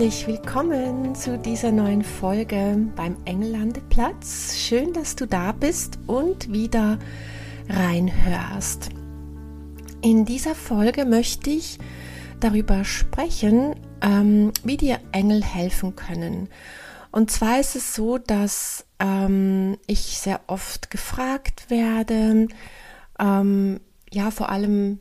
Herzlich willkommen zu dieser neuen Folge beim Engellandeplatz. Schön, dass du da bist und wieder reinhörst. In dieser Folge möchte ich darüber sprechen, ähm, wie dir Engel helfen können. Und zwar ist es so, dass ähm, ich sehr oft gefragt werde, ähm, ja, vor allem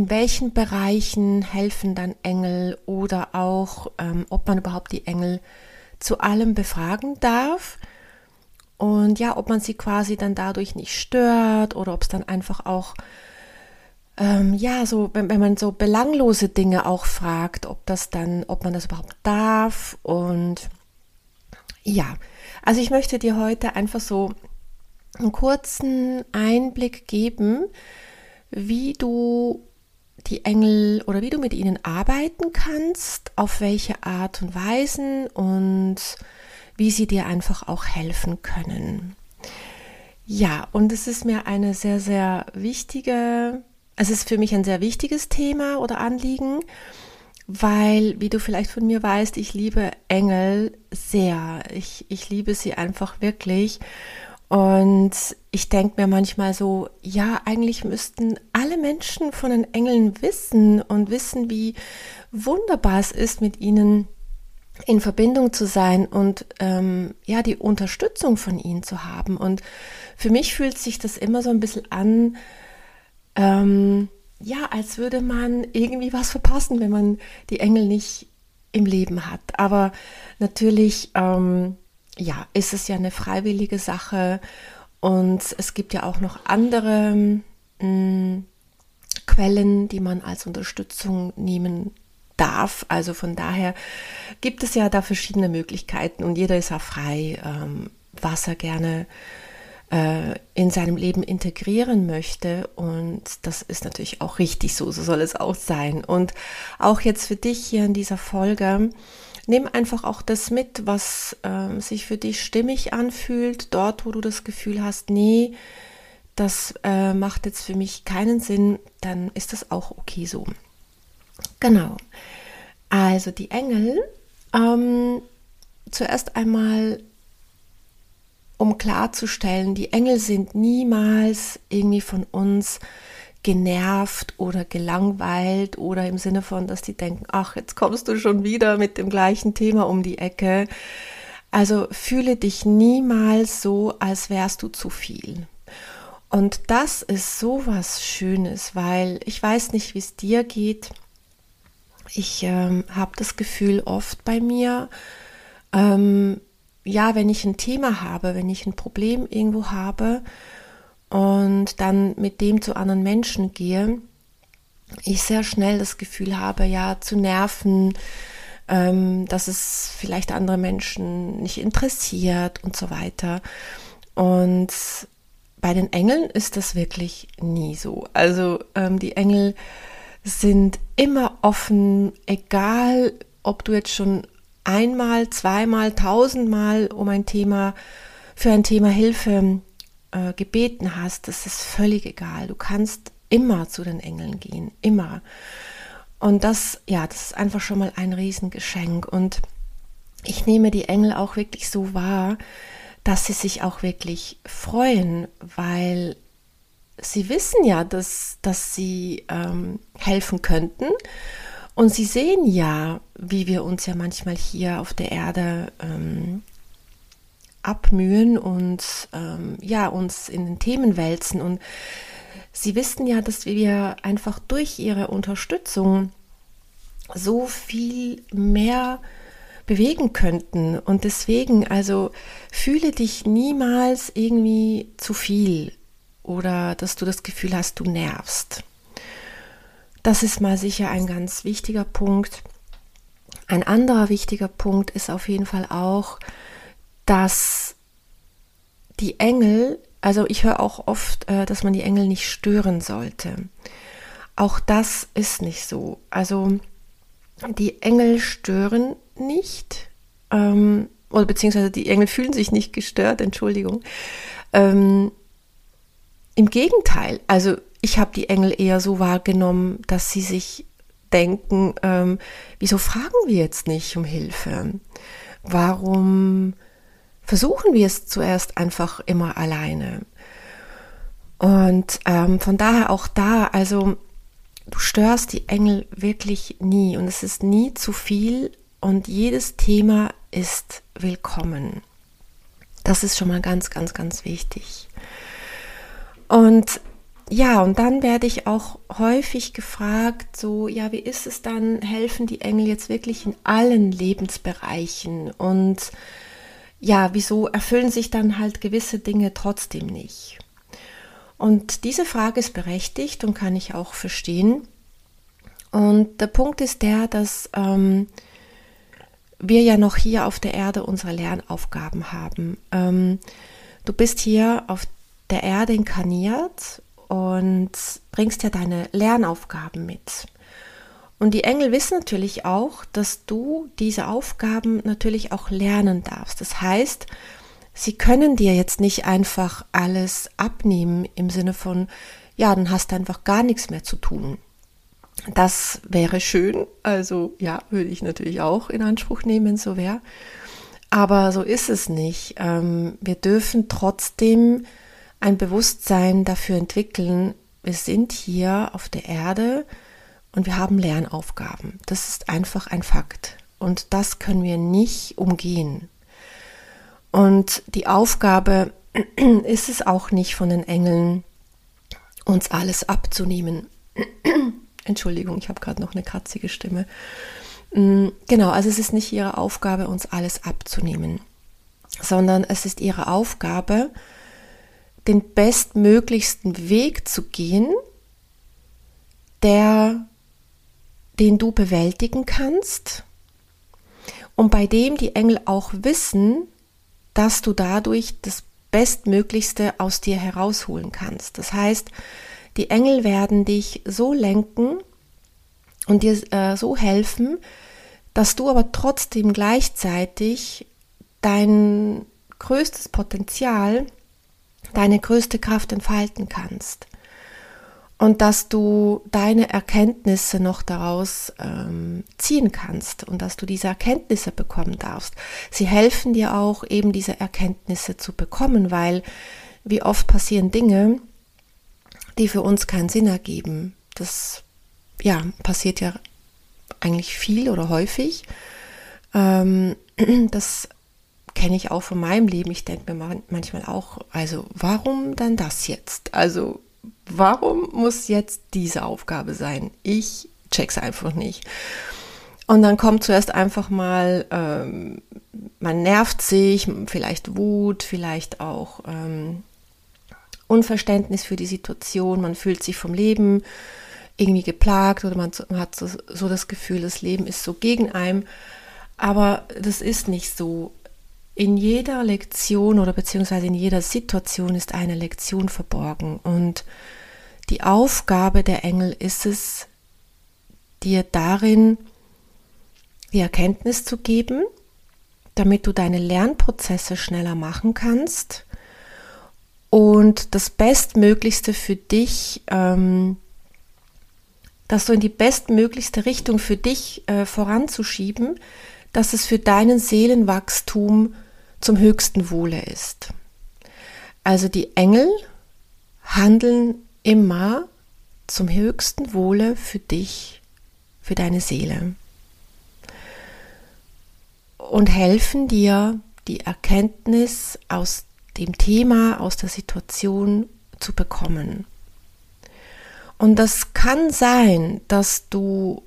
in welchen Bereichen helfen dann Engel oder auch, ähm, ob man überhaupt die Engel zu allem befragen darf? Und ja, ob man sie quasi dann dadurch nicht stört oder ob es dann einfach auch, ähm, ja, so, wenn, wenn man so belanglose Dinge auch fragt, ob das dann, ob man das überhaupt darf und ja, also ich möchte dir heute einfach so einen kurzen Einblick geben, wie du die Engel oder wie du mit ihnen arbeiten kannst, auf welche Art und Weisen und wie sie dir einfach auch helfen können. Ja, und es ist mir eine sehr, sehr wichtige, es ist für mich ein sehr wichtiges Thema oder Anliegen, weil, wie du vielleicht von mir weißt, ich liebe Engel sehr. Ich, ich liebe sie einfach wirklich. Und ich denke mir manchmal so, ja, eigentlich müssten alle Menschen von den Engeln wissen und wissen, wie wunderbar es ist, mit ihnen in Verbindung zu sein und ähm, ja, die Unterstützung von ihnen zu haben. Und für mich fühlt sich das immer so ein bisschen an, ähm, ja, als würde man irgendwie was verpassen, wenn man die Engel nicht im Leben hat. Aber natürlich ähm, ja, ist es ja eine freiwillige Sache und es gibt ja auch noch andere mh, mm, Quellen, die man als Unterstützung nehmen darf. Also von daher gibt es ja da verschiedene Möglichkeiten und jeder ist ja frei, ähm, was er gerne äh, in seinem Leben integrieren möchte. Und das ist natürlich auch richtig so, so soll es auch sein. Und auch jetzt für dich hier in dieser Folge nimm einfach auch das mit, was äh, sich für dich stimmig anfühlt, dort, wo du das Gefühl hast, nee, das äh, macht jetzt für mich keinen Sinn, dann ist das auch okay so. Genau. Also die Engel, ähm, zuerst einmal, um klarzustellen, die Engel sind niemals irgendwie von uns genervt oder gelangweilt oder im Sinne von, dass die denken, ach, jetzt kommst du schon wieder mit dem gleichen Thema um die Ecke. Also fühle dich niemals so, als wärst du zu viel. Und das ist so was Schönes, weil ich weiß nicht, wie es dir geht. Ich ähm, habe das Gefühl oft bei mir, ähm, ja, wenn ich ein Thema habe, wenn ich ein Problem irgendwo habe und dann mit dem zu anderen Menschen gehe, ich sehr schnell das Gefühl habe, ja, zu nerven, ähm, dass es vielleicht andere Menschen nicht interessiert und so weiter. Und bei den Engeln ist das wirklich nie so. Also ähm, die Engel sind immer offen, egal ob du jetzt schon einmal, zweimal, tausendmal um ein Thema, für ein Thema Hilfe äh, gebeten hast, das ist völlig egal. Du kannst immer zu den Engeln gehen, immer. Und das, ja, das ist einfach schon mal ein Riesengeschenk. Und ich nehme die Engel auch wirklich so wahr, dass sie sich auch wirklich freuen, weil sie wissen ja, dass, dass sie ähm, helfen könnten. Und sie sehen ja, wie wir uns ja manchmal hier auf der Erde ähm, abmühen und ähm, ja, uns in den Themen wälzen. Und sie wissen ja, dass wir einfach durch ihre Unterstützung so viel mehr bewegen könnten. Und deswegen, also fühle dich niemals irgendwie zu viel oder dass du das Gefühl hast, du nervst. Das ist mal sicher ein ganz wichtiger Punkt. Ein anderer wichtiger Punkt ist auf jeden Fall auch, dass die Engel, also ich höre auch oft, äh, dass man die Engel nicht stören sollte. Auch das ist nicht so. Also die Engel stören nicht, ähm, oder beziehungsweise die Engel fühlen sich nicht gestört, Entschuldigung. Ähm, Im Gegenteil, also ich habe die Engel eher so wahrgenommen, dass sie sich denken, ähm, wieso fragen wir jetzt nicht um Hilfe? Warum versuchen wir es zuerst einfach immer alleine? Und ähm, von daher auch da, also du störst die Engel wirklich nie und es ist nie zu viel und jedes Thema ist willkommen. Das ist schon mal ganz, ganz, ganz wichtig. Und ja, und dann werde ich auch häufig gefragt, so, ja, wie ist es dann, helfen die Engel jetzt wirklich in allen Lebensbereichen? Und ja, wieso erfüllen sich dann halt gewisse Dinge trotzdem nicht? Und diese Frage ist berechtigt und kann ich auch verstehen. Und der Punkt ist der, dass ähm, wir ja noch hier auf der Erde unsere Lernaufgaben haben. Ähm, du bist hier auf der Erde inkarniert und bringst ja deine Lernaufgaben mit. Und die Engel wissen natürlich auch, dass du diese Aufgaben natürlich auch lernen darfst. Das heißt, sie können dir jetzt nicht einfach alles abnehmen im Sinne von, ja, dann hast du einfach gar nichts mehr zu tun. Das wäre schön. Also ja, würde ich natürlich auch in Anspruch nehmen, so wäre. Aber so ist es nicht. Ähm, wir dürfen trotzdem ein Bewusstsein dafür entwickeln, wir sind hier auf der Erde und wir haben Lernaufgaben. Das ist einfach ein Fakt. Und das können wir nicht umgehen. Und die Aufgabe ist es auch nicht von den Engeln, uns alles abzunehmen. Entschuldigung, ich habe gerade noch eine kratzige Stimme. Mm, genau, also es ist nicht ihre Aufgabe, uns alles abzunehmen, sondern es ist ihre Aufgabe, den bestmöglichsten Weg zu gehen, der, den du bewältigen kannst und bei dem die Engel auch wissen, dass du dadurch das Bestmöglichste aus dir herausholen kannst. Das heißt, die Engel werden dich so lenken und dir äh, so helfen, dass du aber trotzdem gleichzeitig dein größtes Potenzial deine größte Kraft entfalten kannst. Und dass du deine Erkenntnisse noch daraus ähm, ziehen kannst und dass du diese Erkenntnisse bekommen darfst. Sie helfen dir auch, eben diese Erkenntnisse zu bekommen, weil wie oft passieren Dinge, die für uns keinen Sinn ergeben. Das ja, passiert ja eigentlich viel oder häufig. Ähm, das kenne ich auch von meinem Leben. Ich denke mir manchmal auch, also warum dann das jetzt? Also warum muss jetzt diese Aufgabe sein? Ich check's einfach nicht. Und dann kommt zuerst einfach mal, ähm, man nervt sich, vielleicht Wut, vielleicht auch ähm, Unverständnis für die Situation, man fühlt sich vom Leben irgendwie geplagt oder man, hat so, so das Gefühl, das Leben ist so gegen einem. Aber das ist nicht so in jeder Lektion oder beziehungsweise in jeder Situation ist eine Lektion verborgen. Und die Aufgabe der Engel ist es, dir darin die Erkenntnis zu geben, damit du deine Lernprozesse schneller machen kannst und das Bestmöglichste für dich, ähm, das so in die bestmöglichste Richtung für dich äh, voranzuschieben, dass es für deinen Seelenwachstum zum höchsten Wohle ist. Also die Engel handeln immer zum höchsten Wohle für dich, für deine Seele und helfen dir, die Erkenntnis aus dem Thema, aus der Situation zu bekommen. Und das kann sein, dass du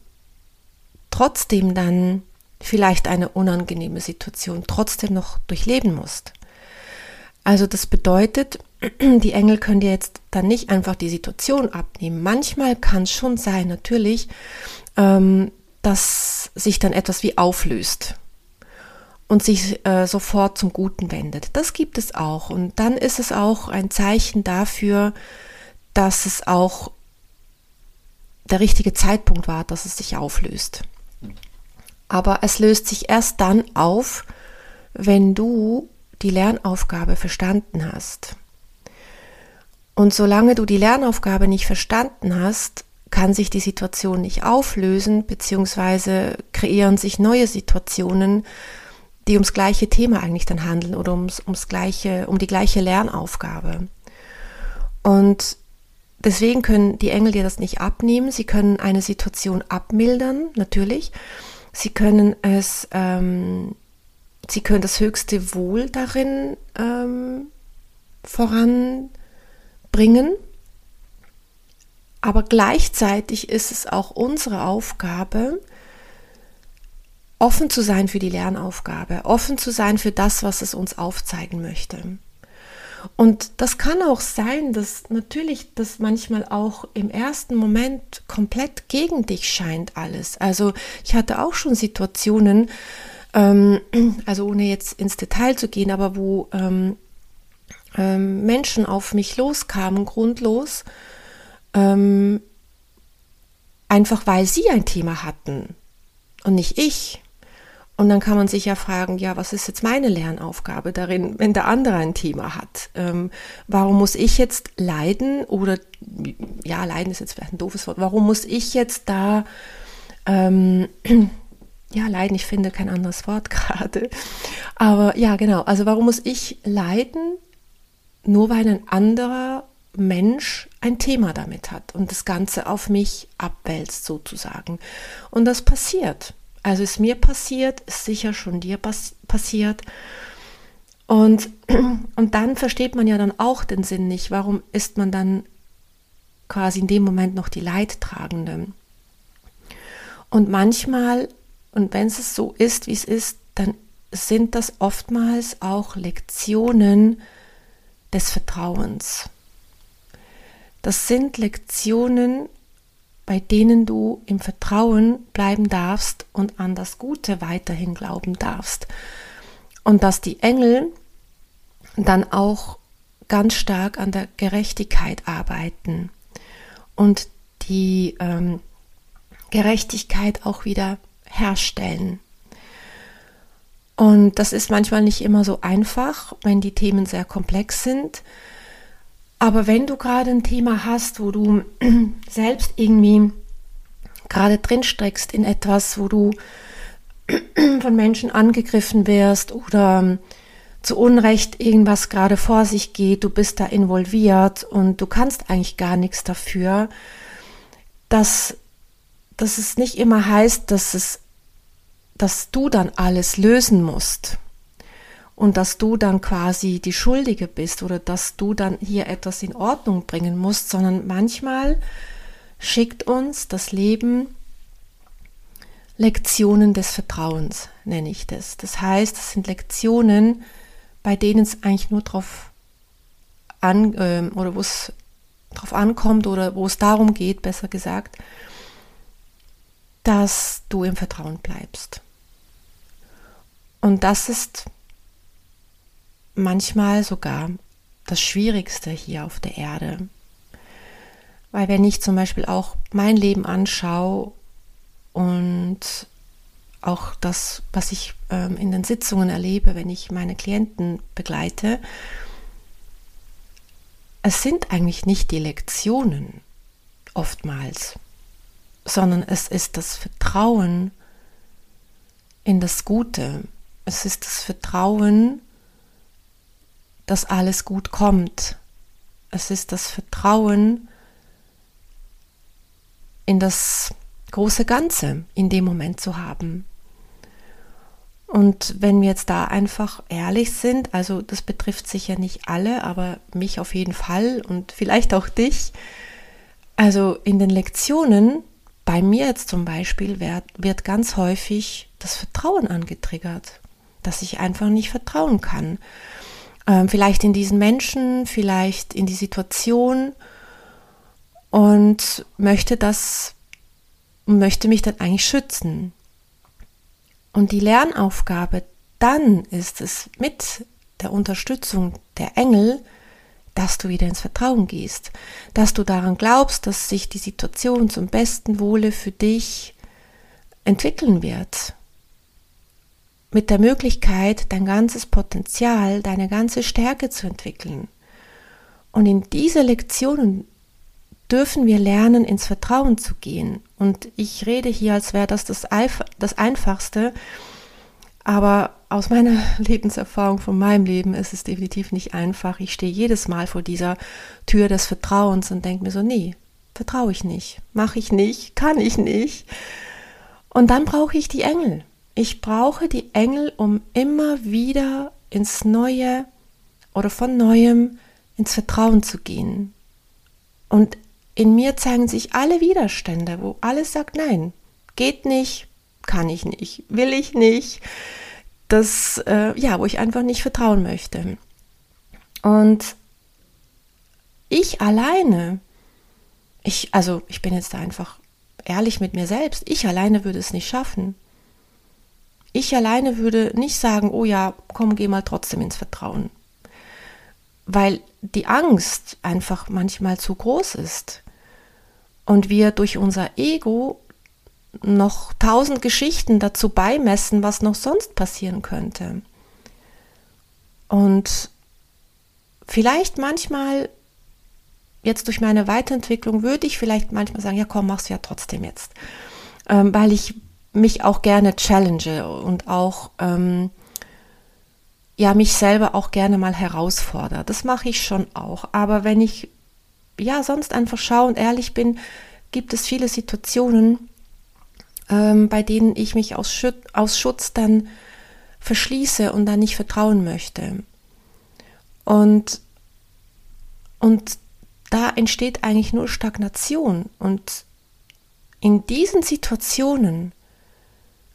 trotzdem dann vielleicht eine unangenehme Situation trotzdem noch durchleben musst. Also das bedeutet, die Engel können dir jetzt dann nicht einfach die Situation abnehmen. Manchmal kann es schon sein, natürlich, ähm, dass sich dann etwas wie auflöst. und sich äh, sofort zum Guten wendet. Das gibt es auch. Und dann ist es auch ein Zeichen dafür, dass es auch der richtige Zeitpunkt war, dass es sich auflöst. Aber es löst sich erst dann auf, wenn du die Lernaufgabe verstanden hast. Und solange du die Lernaufgabe nicht verstanden hast, kann sich die Situation nicht auflösen, beziehungsweise kreieren sich neue Situationen, die ums gleiche Thema eigentlich dann handeln oder ums, ums gleiche, um die gleiche Lernaufgabe. Und deswegen können die Engel dir das nicht abnehmen. Sie können eine Situation abmildern, natürlich. Sie können es, ähm, sie können das höchste Wohl darin ähm, voranbringen. Aber gleichzeitig ist es auch unsere Aufgabe, offen zu sein für die Lernaufgabe, offen zu sein für das, was es uns aufzeigen möchte. Und das kann auch sein, dass natürlich das manchmal auch im ersten Moment komplett gegen dich scheint alles. Also ich hatte auch schon Situationen, ähm, also ohne jetzt ins Detail zu gehen, aber wo ähm, ähm, Menschen auf mich loskamen, grundlos, ähm, einfach weil sie ein Thema hatten und nicht ich. Und dann kann man sich ja fragen, ja, was ist jetzt meine Lernaufgabe darin, wenn der andere ein Thema hat? Ähm, warum muss ich jetzt leiden oder, ja, leiden ist jetzt vielleicht ein doofes Wort, warum muss ich jetzt da, ähm, ja, leiden, ich finde kein anderes Wort gerade, aber ja, genau, also warum muss ich leiden, nur weil ein anderer Mensch ein Thema damit hat und das Ganze auf mich abwälzt sozusagen. Und das passiert. Also ist mir passiert, ist sicher schon dir pass passiert. Und, und dann versteht man ja dann auch den Sinn nicht. Warum ist man dann quasi in dem Moment noch die Leidtragende? Und manchmal, und wenn es so ist, wie es ist, dann sind das oftmals auch Lektionen des Vertrauens. Das sind Lektionen bei denen du im Vertrauen bleiben darfst und an das Gute weiterhin glauben darfst. Und dass die Engel dann auch ganz stark an der Gerechtigkeit arbeiten und die ähm, Gerechtigkeit auch wieder herstellen. Und das ist manchmal nicht immer so einfach, wenn die Themen sehr komplex sind. Aber wenn du gerade ein Thema hast, wo du selbst irgendwie gerade drin steckst in etwas, wo du von Menschen angegriffen wirst oder zu Unrecht irgendwas gerade vor sich geht, du bist da involviert und du kannst eigentlich gar nichts dafür, dass, dass es nicht immer heißt, dass es, dass du dann alles lösen musst und dass du dann quasi die Schuldige bist oder dass du dann hier etwas in Ordnung bringen musst, sondern manchmal schickt uns das Leben Lektionen des Vertrauens, nenne ich das. Das heißt, es sind Lektionen, bei denen es eigentlich nur darauf an äh, oder wo es drauf ankommt oder wo es darum geht, besser gesagt, dass du im Vertrauen bleibst. Und das ist manchmal sogar das Schwierigste hier auf der Erde. Weil wenn ich zum Beispiel auch mein Leben anschaue und auch das, was ich ähm, in den Sitzungen erlebe, wenn ich meine Klienten begleite, es sind eigentlich nicht die Lektionen oftmals, sondern es ist das Vertrauen in das Gute. Es ist das Vertrauen dass alles gut kommt. Es ist das Vertrauen in das große Ganze in dem Moment zu haben. Und wenn wir jetzt da einfach ehrlich sind, also das betrifft sicher nicht alle, aber mich auf jeden Fall und vielleicht auch dich. Also in den Lektionen, bei mir jetzt zum Beispiel, wird, wird ganz häufig das Vertrauen angetriggert, dass ich einfach nicht vertrauen kann ähm, vielleicht in diesen Menschen, vielleicht in die Situation und möchte das, möchte mich dann eigentlich schützen. Und die Lernaufgabe dann ist es mit der Unterstützung der Engel, dass du wieder ins Vertrauen gehst, dass du daran glaubst, dass sich die Situation zum besten Wohle für dich entwickeln wird. Mit der Möglichkeit, dein ganzes Potenzial, deine ganze Stärke zu entwickeln. Und in diese Lektionen dürfen wir lernen, ins Vertrauen zu gehen. Und ich rede hier, als wäre das das, das Einfachste, aber aus meiner Lebenserfahrung, von meinem Leben, ist es definitiv nicht einfach. Ich stehe jedes Mal vor dieser Tür des Vertrauens und denke mir so, nee, vertraue ich nicht, mache ich nicht, kann ich nicht. Und dann brauche ich die Engel. Ich brauche die Engel, um immer wieder ins Neue oder von Neuem ins Vertrauen zu gehen. Und in mir zeigen sich alle Widerstände, wo alles sagt, nein, geht nicht, kann ich nicht, will ich nicht, das, äh, ja, wo ich einfach nicht vertrauen möchte. Und ich alleine, ich, also ich bin jetzt da einfach ehrlich mit mir selbst, ich alleine würde es nicht schaffen. Ich alleine würde nicht sagen, oh ja, komm, geh mal trotzdem ins Vertrauen. Weil die Angst einfach manchmal zu groß ist. Und wir durch unser Ego noch tausend Geschichten dazu beimessen, was noch sonst passieren könnte. Und vielleicht manchmal, jetzt durch meine Weiterentwicklung, würde ich vielleicht manchmal sagen, ja komm, mach's ja trotzdem jetzt. Ähm, weil ich mich auch gerne challenge und auch ähm, ja mich selber auch gerne mal herausfordere. Das mache ich schon auch. Aber wenn ich ja sonst einfach schaue und ehrlich bin, gibt es viele Situationen, ähm, bei denen ich mich aus, Schut aus Schutz dann verschließe und dann nicht vertrauen möchte. Und, und da entsteht eigentlich nur Stagnation. Und in diesen Situationen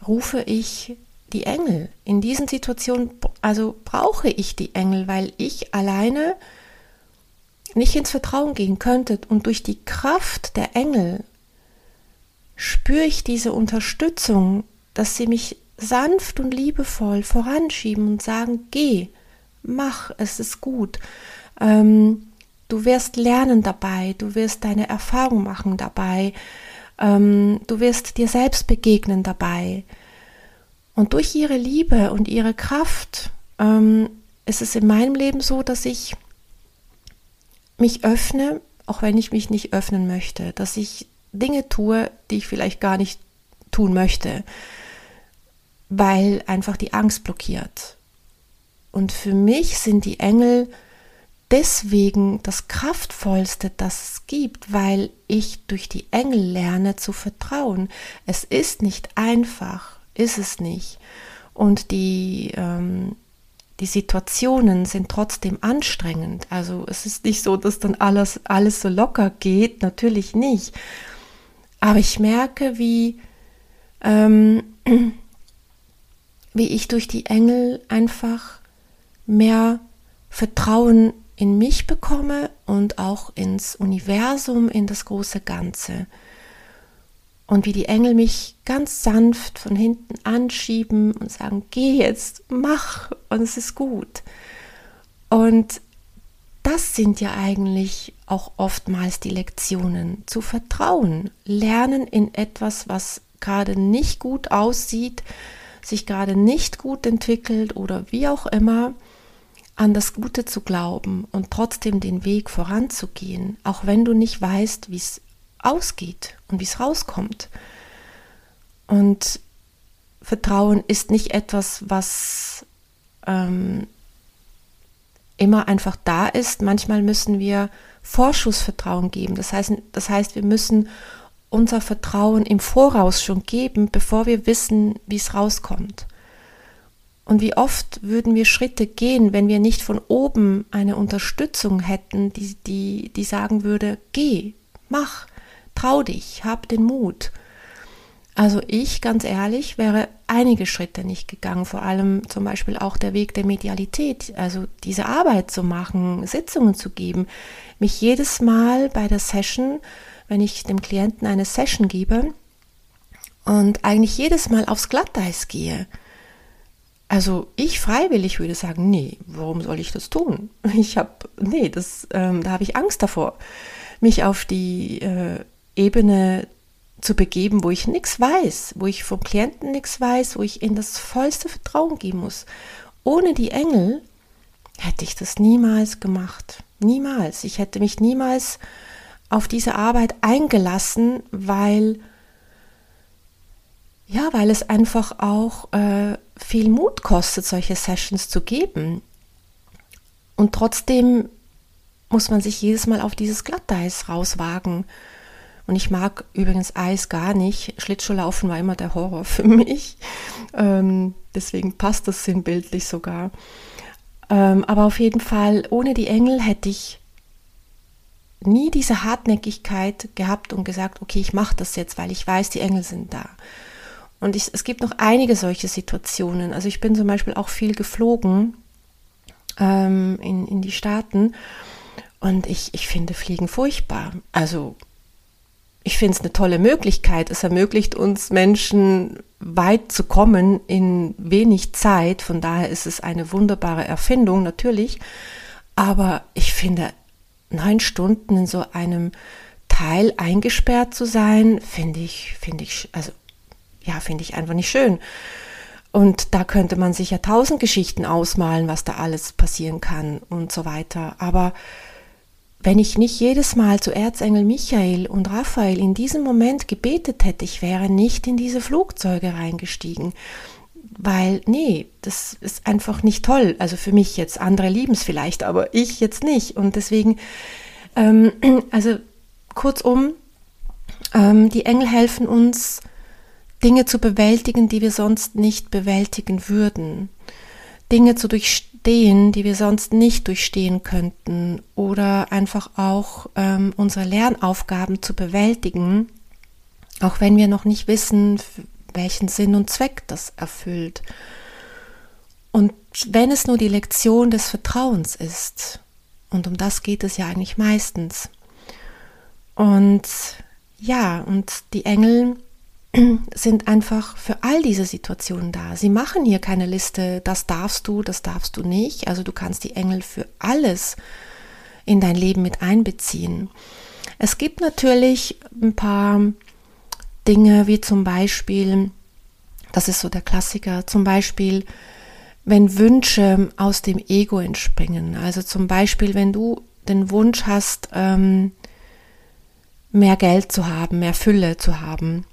rufe ich die Engel. In diesen Situationen, also brauche ich die Engel, weil ich alleine nicht ins Vertrauen gehen könnte. Und durch die Kraft der Engel spüre ich diese Unterstützung, dass sie mich sanft und liebevoll voranschieben und sagen, geh, mach, es ist gut. Ähm, du wirst lernen dabei, du wirst deine Erfahrung machen dabei, ähm, du wirst dir selbst begegnen dabei. Und durch ihre Liebe und ihre Kraft ähm, ist es in meinem Leben so, dass ich mich öffne, auch wenn ich mich nicht öffnen möchte, dass ich Dinge tue, die ich vielleicht gar nicht tun möchte, weil einfach die Angst blockiert. Und für mich sind die Engel deswegen das Kraftvollste, das es gibt, weil ich durch die Engel lerne zu vertrauen. Es ist nicht einfach, ist es nicht. Und die, ähm, die Situationen sind trotzdem anstrengend. Also es ist nicht so, dass dann alles, alles so locker geht, natürlich nicht. Aber ich merke, wie, ähm, wie ich durch die Engel einfach mehr Vertrauen in mich bekomme und auch ins Universum, in das große Ganze. Und wie die Engel mich ganz sanft von hinten anschieben und sagen, geh jetzt, mach, und es ist gut. Und das sind ja eigentlich auch oftmals die Lektionen. Zu vertrauen, lernen in etwas, was gerade nicht gut aussieht, sich gerade nicht gut entwickelt oder wie auch immer, an das Gute zu glauben und trotzdem den Weg voranzugehen, auch wenn du nicht weißt, wie es ausgeht und wie es rauskommt. Und Vertrauen ist nicht etwas, was ähm, immer einfach da ist. Manchmal müssen wir Vorschussvertrauen geben. Das heißt, das heißt, wir müssen unser Vertrauen im Voraus schon geben, bevor wir wissen, wie es rauskommt. Und wie oft würden wir Schritte gehen, wenn wir nicht von oben eine Unterstützung hätten, die, die, die sagen würde, geh, mach, trau dich, hab den Mut. Also ich, ganz ehrlich, wäre einige Schritte nicht gegangen, vor allem zum Beispiel auch der Weg der Medialität, also diese Arbeit zu machen, Sitzungen zu geben, mich jedes Mal bei der Session, wenn ich dem Klienten eine Session gebe und eigentlich jedes Mal aufs Glatteis gehe, also ich freiwillig würde sagen, nee, warum soll ich das tun? Ich habe, nee, das, ähm, da habe ich Angst davor, mich auf die äh, Ebene zu begeben, wo ich nichts weiß, wo ich vom Klienten nichts weiß, wo ich in das vollste Vertrauen gehen muss. Ohne die Engel hätte ich das niemals gemacht. Niemals. Ich hätte mich niemals auf diese Arbeit eingelassen, weil ja, weil es einfach auch äh, viel Mut kostet, solche Sessions zu geben. Und trotzdem muss man sich jedes Mal auf dieses Glatteis rauswagen. Und ich mag übrigens Eis gar nicht. Schlittschuhlaufen war immer der Horror für mich. Ähm, deswegen passt das sinnbildlich sogar. Ähm, aber auf jeden Fall, ohne die Engel hätte ich nie diese Hartnäckigkeit gehabt und gesagt, okay, ich mache das jetzt, weil ich weiß, die Engel sind da. Und ich, es gibt noch einige solche Situationen. Also ich bin zum Beispiel auch viel geflogen ähm, in, in die Staaten und ich, ich finde Fliegen furchtbar. Also ich finde es eine tolle Möglichkeit. Es ermöglicht uns Menschen weit zu kommen in wenig Zeit. Von daher ist es eine wunderbare Erfindung natürlich. Aber ich finde, neun Stunden in so einem Teil eingesperrt zu sein, finde ich, finde ich, also ja, finde ich einfach nicht schön. Und da könnte man sich ja tausend Geschichten ausmalen, was da alles passieren kann und so weiter. Aber wenn ich nicht jedes Mal zu Erzengel Michael und Raphael in diesem Moment gebetet hätte, ich wäre nicht in diese Flugzeuge reingestiegen. Weil, nee, das ist einfach nicht toll. Also für mich jetzt, andere lieben es vielleicht, aber ich jetzt nicht. Und deswegen, ähm, also kurzum, ähm, die Engel helfen uns, Dinge zu bewältigen, die wir sonst nicht bewältigen würden. Dinge zu durchstehen, die wir sonst nicht durchstehen könnten. Oder einfach auch ähm, unsere Lernaufgaben zu bewältigen, auch wenn wir noch nicht wissen, welchen Sinn und Zweck das erfüllt. Und wenn es nur die Lektion des Vertrauens ist, und um das geht es ja eigentlich meistens. Und ja, und die Engel sind einfach für all diese Situationen da. Sie machen hier keine Liste, das darfst du, das darfst du nicht. Also du kannst die Engel für alles in dein Leben mit einbeziehen. Es gibt natürlich ein paar Dinge, wie zum Beispiel, das ist so der Klassiker, zum Beispiel, wenn Wünsche aus dem Ego entspringen. Also zum Beispiel, wenn du den Wunsch hast, ähm, mehr Geld zu haben, mehr Fülle zu haben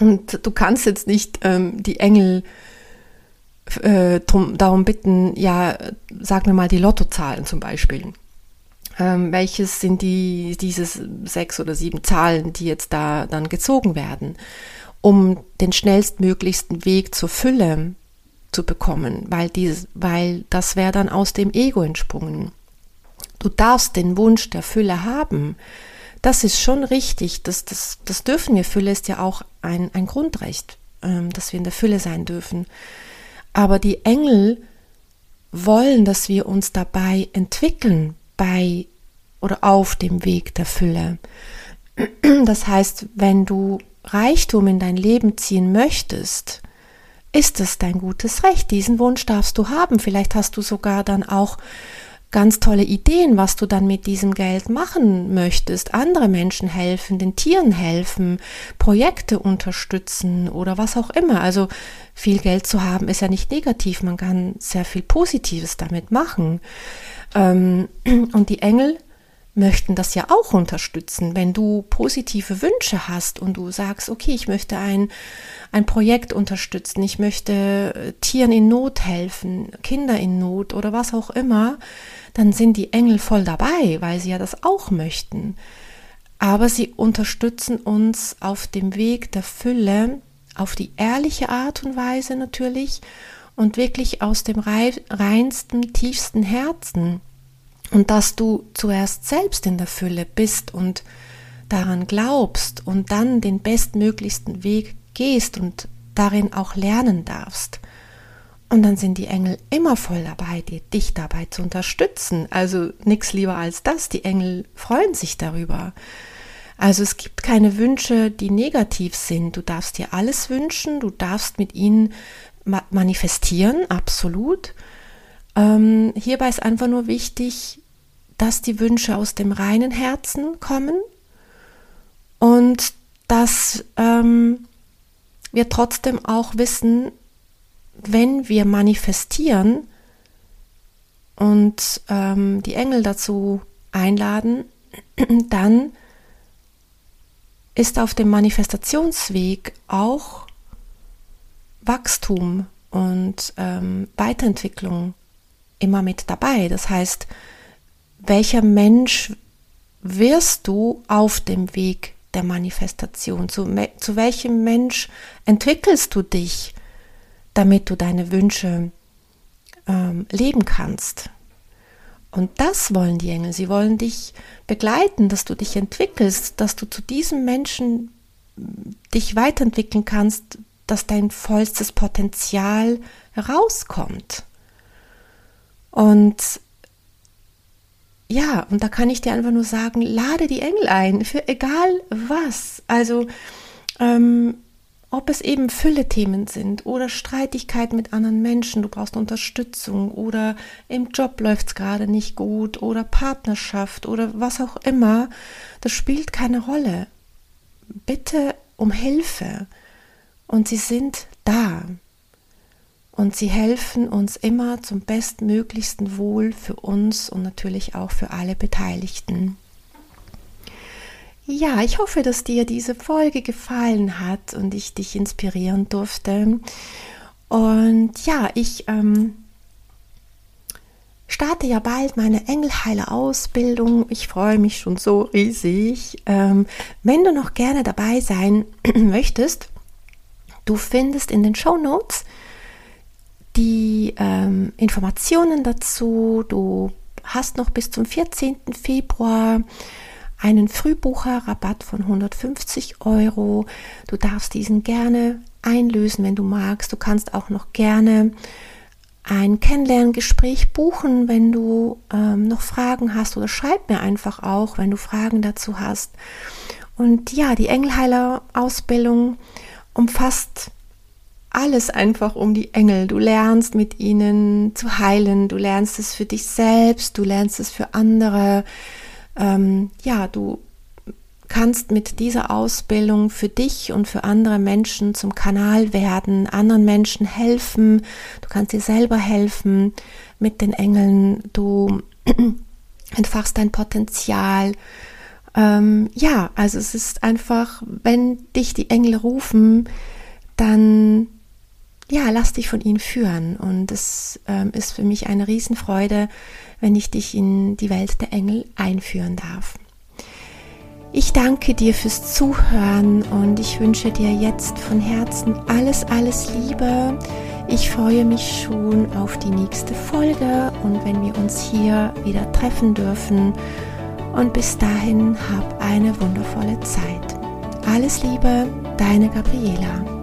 und du kannst jetzt nicht ähm, die Engel äh, drum, darum bitten, ja, sag mir mal die Lottozahlen zum Beispiel. Ähm, welches sind die, diese sechs oder sieben Zahlen, die jetzt da dann gezogen werden, um den schnellstmöglichsten Weg zur Fülle zu bekommen, weil, dieses, weil das wäre dann aus dem Ego entsprungen. Du darfst den Wunsch der Fülle haben, das ist schon richtig. Das, das, das dürfen wir. Fülle ist ja auch ein, ein Grundrecht, ähm, dass wir in der Fülle sein dürfen. Aber die Engel wollen, dass wir uns dabei entwickeln, bei oder auf dem Weg der Fülle. Das heißt, wenn du Reichtum in dein Leben ziehen möchtest, ist es dein gutes Recht. Diesen Wunsch darfst du haben. Vielleicht hast du sogar dann auch ganz tolle Ideen, was du dann mit diesem Geld machen möchtest. Andere Menschen helfen, den Tieren helfen, Projekte unterstützen oder was auch immer. Also viel Geld zu haben ist ja nicht negativ, man kann sehr viel Positives damit machen. Ähm, und die Engel möchten das ja auch unterstützen. Wenn du positive Wünsche hast und du sagst, okay, ich möchte ein, ein Projekt unterstützen, ich möchte äh, Tieren in Not helfen, Kinder in Not oder was auch immer, dann sind die Engel voll dabei, weil sie ja das auch möchten. Aber sie unterstützen uns auf dem Weg der Fülle, auf die ehrliche Art und Weise natürlich und wirklich aus dem reinsten, tiefsten Herzen. Und dass du zuerst selbst in der Fülle bist und daran glaubst und dann den bestmöglichsten Weg gehst und darin auch lernen darfst. Und dann sind die Engel immer voll dabei, dich dabei zu unterstützen. Also nichts lieber als das. Die Engel freuen sich darüber. Also es gibt keine Wünsche, die negativ sind. Du darfst dir alles wünschen, du darfst mit ihnen manifestieren, absolut. Ähm, hierbei ist einfach nur wichtig, dass die Wünsche aus dem reinen Herzen kommen und dass ähm, wir trotzdem auch wissen, wenn wir manifestieren und ähm, die Engel dazu einladen, dann ist auf dem Manifestationsweg auch Wachstum und ähm, Weiterentwicklung immer mit dabei. Das heißt, welcher Mensch wirst du auf dem Weg der Manifestation? Zu, zu welchem Mensch entwickelst du dich, damit du deine Wünsche ähm, leben kannst? Und das wollen die Engel. Sie wollen dich begleiten, dass du dich entwickelst, dass du zu diesem Menschen dich weiterentwickeln kannst, dass dein vollstes Potenzial rauskommt. Und ja, und da kann ich dir einfach nur sagen, lade die Engel ein, für egal was. Also, ähm, ob es eben Fülle-Themen sind oder Streitigkeiten mit anderen Menschen, du brauchst Unterstützung oder im Job läuft es gerade nicht gut oder Partnerschaft oder was auch immer, das spielt keine Rolle. Bitte um Hilfe und sie sind da und sie helfen uns immer zum bestmöglichsten Wohl für uns und natürlich auch für alle Beteiligten. Ja, ich hoffe, dass dir diese Folge gefallen hat und ich dich inspirieren durfte. Und ja, ich ähm, starte ja bald meine Engelheiler-Ausbildung. Ich freue mich schon so riesig. Ähm, wenn du noch gerne dabei sein möchtest, du findest in den Show Notes die ähm, Informationen dazu. Du hast noch bis zum 14. Februar einen Frühbucherrabatt von 150 Euro. Du darfst diesen gerne einlösen, wenn du magst. Du kannst auch noch gerne ein Kennenlerngespräch buchen, wenn du ähm, noch Fragen hast oder schreib mir einfach auch, wenn du Fragen dazu hast. Und ja, die Engelheiler-Ausbildung umfasst alles einfach um die Engel. Du lernst mit ihnen zu heilen, du lernst es für dich selbst, du lernst es für andere. Ähm, ja, du kannst mit dieser Ausbildung für dich und für andere Menschen zum Kanal werden, anderen Menschen helfen, du kannst dir selber helfen mit den Engeln, du entfachst dein Potenzial. Ähm, ja, also es ist einfach, wenn dich die Engel rufen, dann ja, lass dich von ihnen führen. Und es ähm, ist für mich eine Riesenfreude, wenn ich dich in die Welt der Engel einführen darf. Ich danke dir fürs Zuhören und ich wünsche dir jetzt von Herzen alles, alles Liebe. Ich freue mich schon auf die nächste Folge und wenn wir uns hier wieder treffen dürfen. Und bis dahin hab eine wundervolle Zeit. Alles Liebe, deine Gabriela.